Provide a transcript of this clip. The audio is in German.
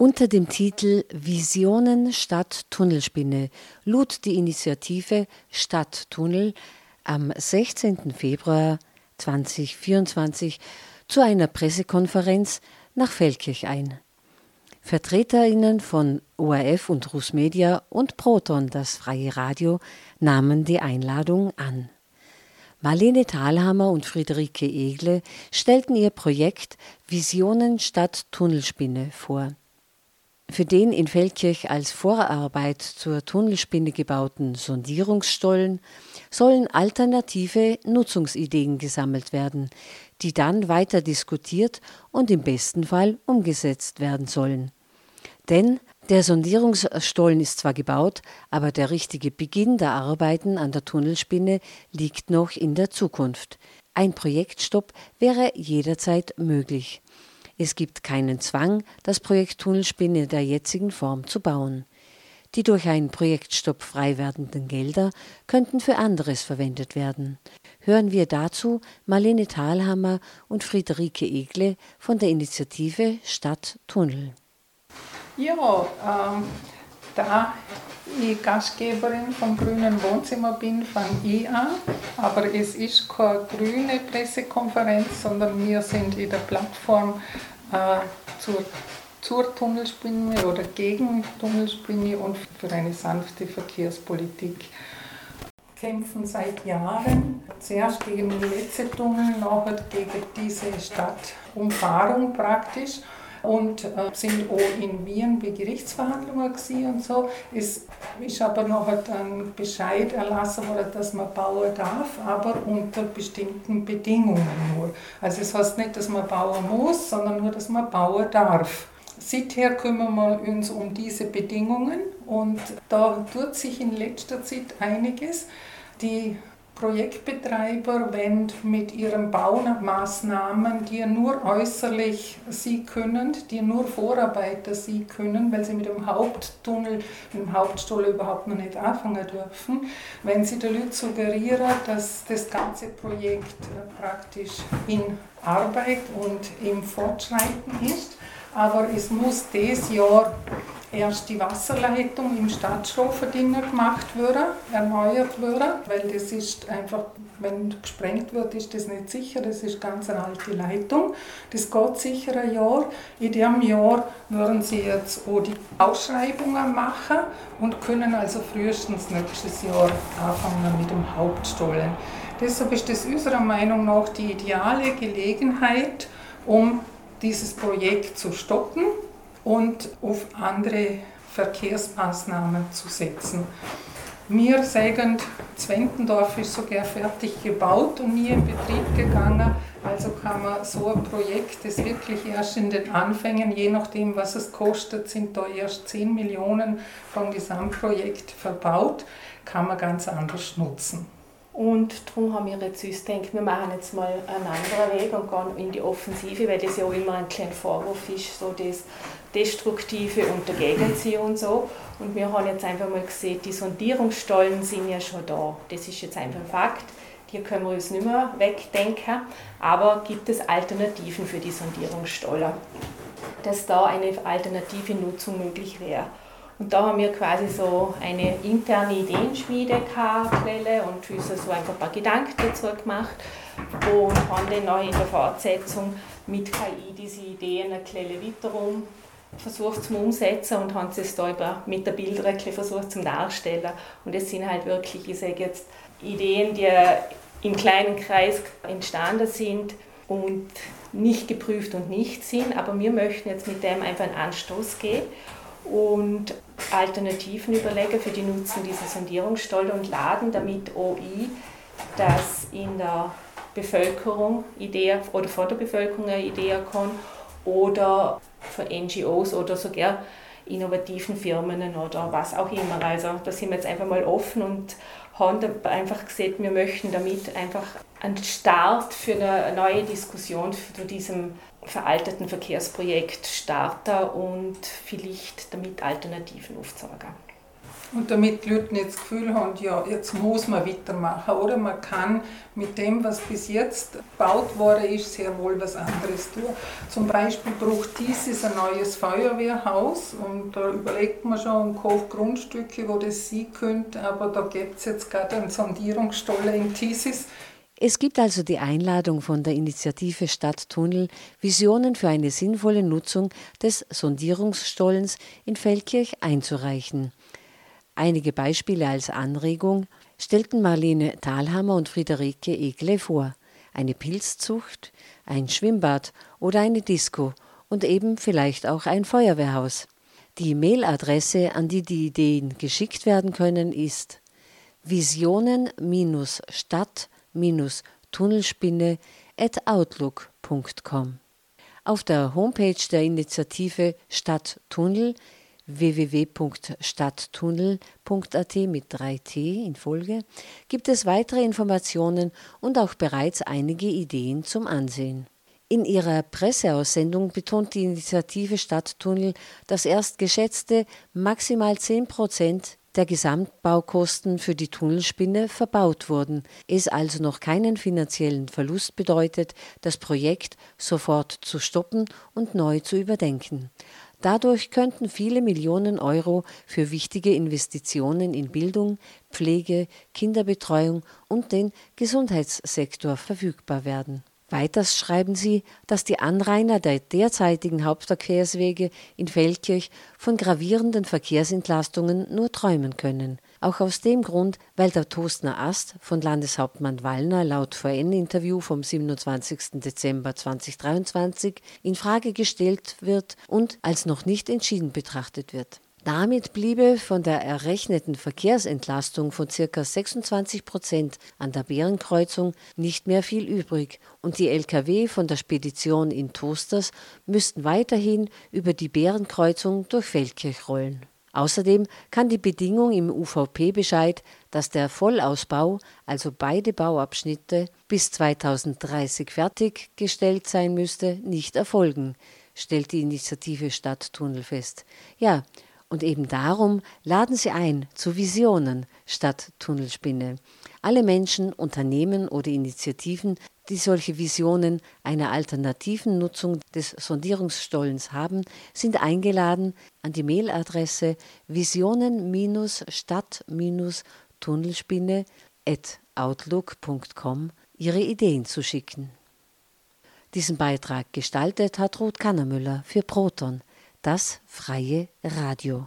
Unter dem Titel Visionen statt Tunnelspinne lud die Initiative Stadttunnel am 16. Februar 2024 zu einer Pressekonferenz nach Feldkirch ein. VertreterInnen von ORF und Rusmedia und Proton, das freie Radio, nahmen die Einladung an. Marlene Thalhammer und Friederike Egle stellten ihr Projekt Visionen statt Tunnelspinne vor. Für den in Feldkirch als Vorarbeit zur Tunnelspinne gebauten Sondierungsstollen sollen alternative Nutzungsideen gesammelt werden, die dann weiter diskutiert und im besten Fall umgesetzt werden sollen. Denn der Sondierungsstollen ist zwar gebaut, aber der richtige Beginn der Arbeiten an der Tunnelspinne liegt noch in der Zukunft. Ein Projektstopp wäre jederzeit möglich. Es gibt keinen Zwang, das Projekt Tunnelspinne in der jetzigen Form zu bauen. Die durch einen Projektstopp frei werdenden Gelder könnten für anderes verwendet werden. Hören wir dazu Marlene Thalhammer und Friederike Egle von der Initiative Stadt Tunnel. Ja, ähm, da ich Gastgeberin vom Grünen Wohnzimmer bin, fange ich an. Aber es ist keine grüne Pressekonferenz, sondern wir sind in der Plattform äh, zur, zur Tunnelspinne oder gegen Tunnelspinne und für eine sanfte Verkehrspolitik kämpfen seit Jahren. Zuerst gegen den letzten Tunnel, nachher gegen diese Stadtumfahrung praktisch und äh, sind auch in Wien bei Gerichtsverhandlungen und so. Es ist aber noch ein Bescheid erlassen worden, dass man bauen darf, aber unter bestimmten Bedingungen nur. Also es heißt nicht, dass man bauen muss, sondern nur, dass man bauen darf. Seither kümmern wir uns um diese Bedingungen und da tut sich in letzter Zeit einiges. Die Projektbetreiber wenn mit ihren Baumaßnahmen, die nur äußerlich sie können, die nur Vorarbeiter sie können, weil sie mit dem Haupttunnel, mit dem Hauptstoll überhaupt noch nicht anfangen dürfen, wenn sie den Leuten suggerieren, dass das ganze Projekt praktisch in Arbeit und im Fortschreiten ist, aber es muss dieses Jahr erst die Wasserleitung im Stadtstrafverdiener gemacht werden, erneuert werden, weil das ist einfach, wenn gesprengt wird, ist das nicht sicher, das ist ganz eine alte Leitung. Das geht sicher ein Jahr. In diesem Jahr würden sie jetzt auch die Ausschreibungen machen und können also frühestens nächstes Jahr anfangen mit dem Hauptstollen. Deshalb ist das unserer Meinung nach die ideale Gelegenheit, um dieses Projekt zu stoppen und auf andere Verkehrsmaßnahmen zu setzen. Wir sagen, Zwentendorf ist sogar fertig gebaut und nie in Betrieb gegangen. Also kann man so ein Projekt, das wirklich erst in den Anfängen, je nachdem was es kostet, sind da erst 10 Millionen vom Gesamtprojekt verbaut, kann man ganz anders nutzen. Und darum haben wir jetzt uns gedacht, wir machen jetzt mal einen anderen Weg und gehen in die Offensive, weil das ja auch immer ein kleiner Vorwurf ist, so das Destruktive und Dagegenziehen und so. Und wir haben jetzt einfach mal gesehen, die Sondierungsstollen sind ja schon da. Das ist jetzt einfach ein Fakt. Die können wir uns nicht mehr wegdenken. Aber gibt es Alternativen für die Sondierungsstollen? Dass da eine alternative Nutzung möglich wäre. Und da haben wir quasi so eine interne Ideenschmiede Quelle und uns so einfach ein paar Gedanken dazu gemacht und haben dann noch in der Fortsetzung mit KI diese Ideen ein bisschen wiederum versucht zu umsetzen und haben es da mit der Bilder versucht zu darstellen. Und es sind halt wirklich, ich sage jetzt, Ideen, die im kleinen Kreis entstanden sind und nicht geprüft und nicht sind, aber wir möchten jetzt mit dem einfach einen Anstoß geben und Alternativen überlegen für die Nutzung dieser Sondierungsstollen und laden damit OI, dass in der Bevölkerung Idee oder vor der Bevölkerung eine Idee kommt oder für NGOs oder sogar innovativen Firmen oder was auch immer. Also da sind wir jetzt einfach mal offen und haben einfach gesehen, wir möchten damit einfach einen Start für eine neue Diskussion zu diesem veralteten Verkehrsprojekt starten und vielleicht damit Alternativen aufzeigen. Und damit die Leute nicht das Gefühl haben, ja, jetzt muss man weitermachen. Oder man kann mit dem, was bis jetzt gebaut worden ist, sehr wohl was anderes tun. Zum Beispiel braucht dieses ein neues Feuerwehrhaus und da überlegt man schon und kauft Grundstücke, wo das sein könnte, aber da gibt es jetzt gerade einen Sondierungsstolle in Thesis. Es gibt also die Einladung von der Initiative Stadttunnel, Visionen für eine sinnvolle Nutzung des Sondierungsstollens in Feldkirch einzureichen. Einige Beispiele als Anregung stellten Marlene Thalhammer und Friederike Egle vor. Eine Pilzzucht, ein Schwimmbad oder eine Disco und eben vielleicht auch ein Feuerwehrhaus. Die Mailadresse, an die die Ideen geschickt werden können, ist visionen-stadt-tunnelspinne at outlook.com. Auf der Homepage der Initiative Stadttunnel www.stadttunnel.at mit 3T in Folge gibt es weitere Informationen und auch bereits einige Ideen zum Ansehen. In ihrer Presseaussendung betont die Initiative Stadttunnel, dass erst geschätzte maximal 10 Prozent der Gesamtbaukosten für die Tunnelspinne verbaut wurden, es also noch keinen finanziellen Verlust bedeutet, das Projekt sofort zu stoppen und neu zu überdenken. Dadurch könnten viele Millionen Euro für wichtige Investitionen in Bildung, Pflege, Kinderbetreuung und den Gesundheitssektor verfügbar werden. Weiters schreiben sie, dass die Anrainer der derzeitigen Hauptverkehrswege in Feldkirch von gravierenden Verkehrsentlastungen nur träumen können. Auch aus dem Grund, weil der Toastner Ast von Landeshauptmann Wallner laut VN-Interview vom 27. Dezember 2023 in Frage gestellt wird und als noch nicht entschieden betrachtet wird. Damit bliebe von der errechneten Verkehrsentlastung von ca. 26 Prozent an der Bärenkreuzung nicht mehr viel übrig und die Lkw von der Spedition in Toasters müssten weiterhin über die Bärenkreuzung durch Feldkirch rollen. Außerdem kann die Bedingung im UVP-Bescheid, dass der Vollausbau, also beide Bauabschnitte, bis 2030 fertiggestellt sein müsste, nicht erfolgen, stellt die Initiative Stadttunnel fest. Ja, und eben darum laden sie ein zu Visionen statt Tunnelspinne. Alle Menschen, Unternehmen oder Initiativen, die solche Visionen einer alternativen Nutzung des Sondierungsstollens haben, sind eingeladen, an die Mailadresse visionen-stadt-tunnelspinne outlook.com ihre Ideen zu schicken. Diesen Beitrag gestaltet hat Ruth Kannermüller für Proton, das freie Radio.